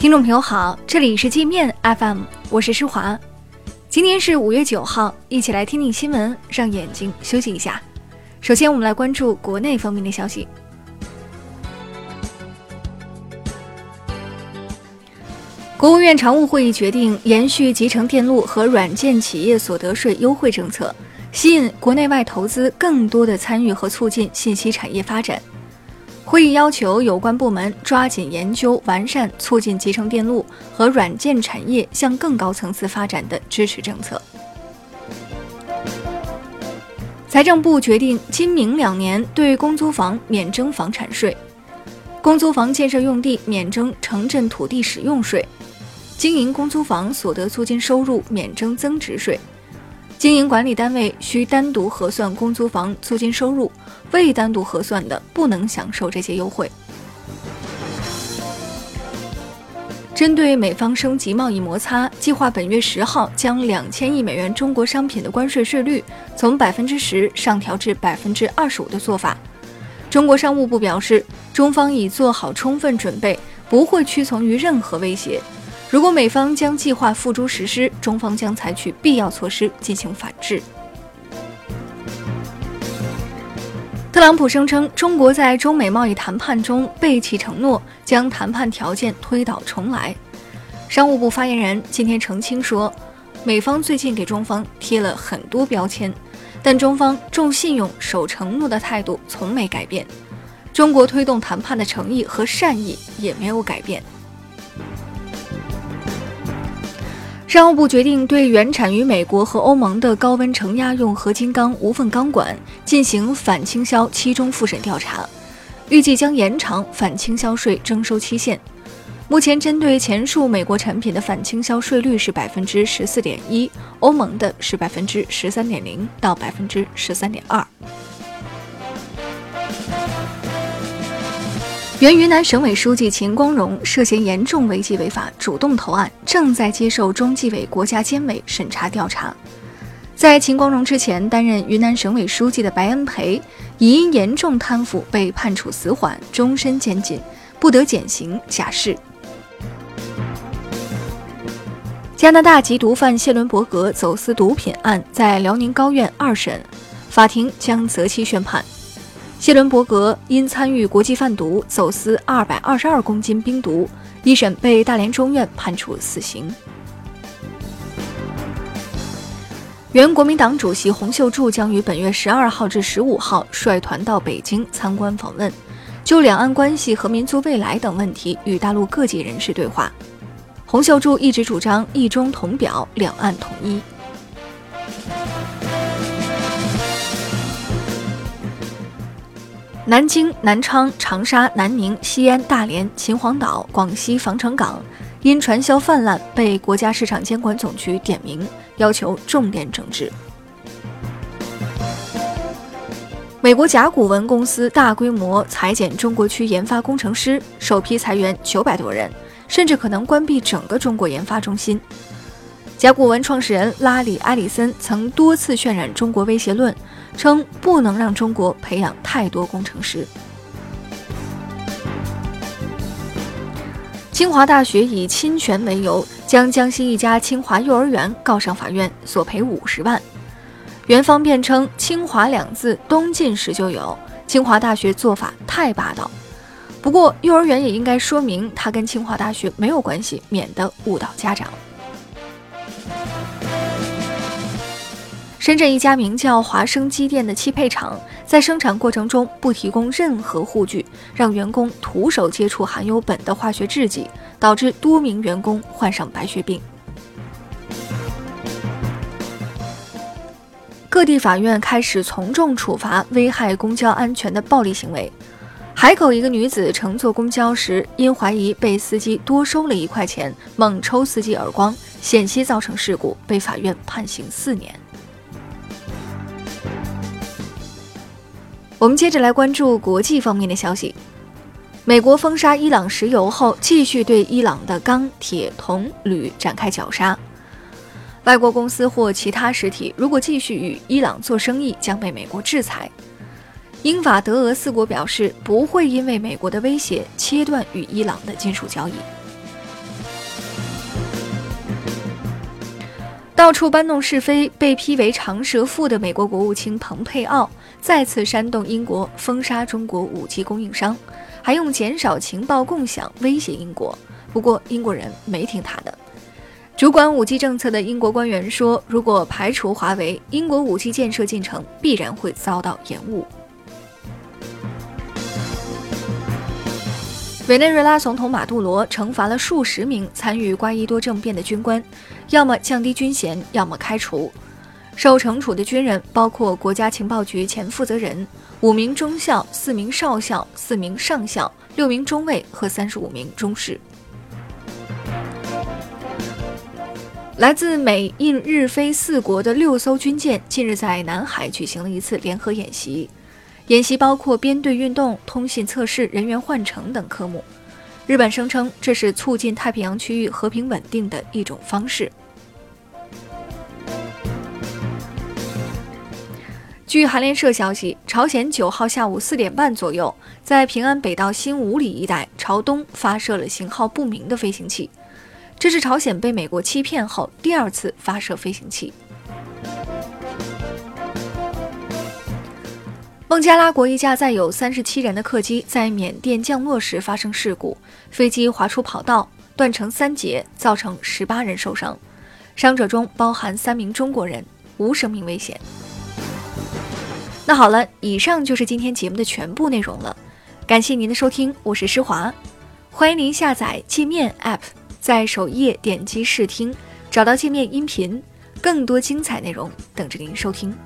听众朋友好，这里是界面 FM，我是施华。今天是五月九号，一起来听听新闻，让眼睛休息一下。首先，我们来关注国内方面的消息。国务院常务会议决定延续集成电路和软件企业所得税优惠政策，吸引国内外投资更多的参与和促进信息产业发展。会议要求有关部门抓紧研究完善促进集成电路和软件产业向更高层次发展的支持政策。财政部决定今明两年对公租房免征房产税，公租房建设用地免征城镇土地使用税。经营公租房所得租金收入免征增值税，经营管理单位需单独核算公租房租金收入，未单独核算的不能享受这些优惠。针对美方升级贸易摩擦，计划本月十号将两千亿美元中国商品的关税税率从百分之十上调至百分之二十五的做法，中国商务部表示，中方已做好充分准备，不会屈从于任何威胁。如果美方将计划付诸实施，中方将采取必要措施进行反制。特朗普声称，中国在中美贸易谈判中背弃承诺，将谈判条件推倒重来。商务部发言人今天澄清说，美方最近给中方贴了很多标签，但中方重信用、守承诺的态度从没改变，中国推动谈判的诚意和善意也没有改变。商务部决定对原产于美国和欧盟的高温承压用合金钢无缝钢管进行反倾销期中复审调查，预计将延长反倾销税征收期限。目前，针对前述美国产品的反倾销税率是百分之十四点一，欧盟的是百分之十三点零到百分之十三点二。原云南省委书记秦光荣涉嫌严重违纪违法，主动投案，正在接受中纪委国家监委审查调查。在秦光荣之前担任云南省委书记的白恩培，已因严重贪腐被判处死缓、终身监禁，不得减刑假释。加拿大籍毒贩谢伦伯格走私毒品案在辽宁高院二审，法庭将择期宣判。谢伦伯格因参与国际贩毒、走私二百二十二公斤冰毒，一审被大连中院判处死刑。原国民党主席洪秀柱将于本月十二号至十五号率团到北京参观访问，就两岸关系和民族未来等问题与大陆各界人士对话。洪秀柱一直主张一中同表，两岸统一。南京、南昌、长沙、南宁、西安、大连、秦皇岛、广西防城港因传销泛滥，被国家市场监管总局点名，要求重点整治。美国甲骨文公司大规模裁减中国区研发工程师，首批裁员九百多人，甚至可能关闭整个中国研发中心。甲骨文创始人拉里·埃里森曾多次渲染中国威胁论。称不能让中国培养太多工程师。清华大学以侵权为由，将江西一家清华幼儿园告上法院，索赔五十万。园方辩称“清华”两字东晋时就有，清华大学做法太霸道。不过，幼儿园也应该说明他跟清华大学没有关系，免得误导家长。深圳一家名叫华生机电的汽配厂，在生产过程中不提供任何护具，让员工徒手接触含有苯的化学制剂，导致多名员工患上白血病。各地法院开始从重处罚危害公交安全的暴力行为。海口一个女子乘坐公交时，因怀疑被司机多收了一块钱，猛抽司机耳光，险些造成事故，被法院判刑四年。我们接着来关注国际方面的消息。美国封杀伊朗石油后，继续对伊朗的钢铁、铜、铝展开绞杀。外国公司或其他实体如果继续与伊朗做生意，将被美国制裁。英法德俄四国表示不会因为美国的威胁切断与伊朗的金属交易。到处搬弄是非、被批为长舌妇的美国国务卿蓬佩奥再次煽动英国封杀中国武器供应商，还用减少情报共享威胁英国。不过英国人没听他的。主管武器政策的英国官员说，如果排除华为，英国武器建设进程必然会遭到延误。委内瑞拉总统马杜罗惩罚了数十名参与瓜伊多政变的军官，要么降低军衔，要么开除。受惩处的军人包括国家情报局前负责人、五名中校、四名少校、四名上校、六名中尉和三十五名中士。来自美、印、日、菲四国的六艘军舰近日在南海举行了一次联合演习。演习包括编队运动、通信测试、人员换乘等科目。日本声称这是促进太平洋区域和平稳定的一种方式。据韩联社消息，朝鲜九号下午四点半左右，在平安北道新五里一带朝东发射了型号不明的飞行器，这是朝鲜被美国欺骗后第二次发射飞行器。孟加拉国一架载有三十七人的客机在缅甸降落时发生事故，飞机滑出跑道，断成三截，造成十八人受伤，伤者中包含三名中国人，无生命危险。那好了，以上就是今天节目的全部内容了，感谢您的收听，我是施华，欢迎您下载界面 App，在首页点击试听，找到界面音频，更多精彩内容等着您收听。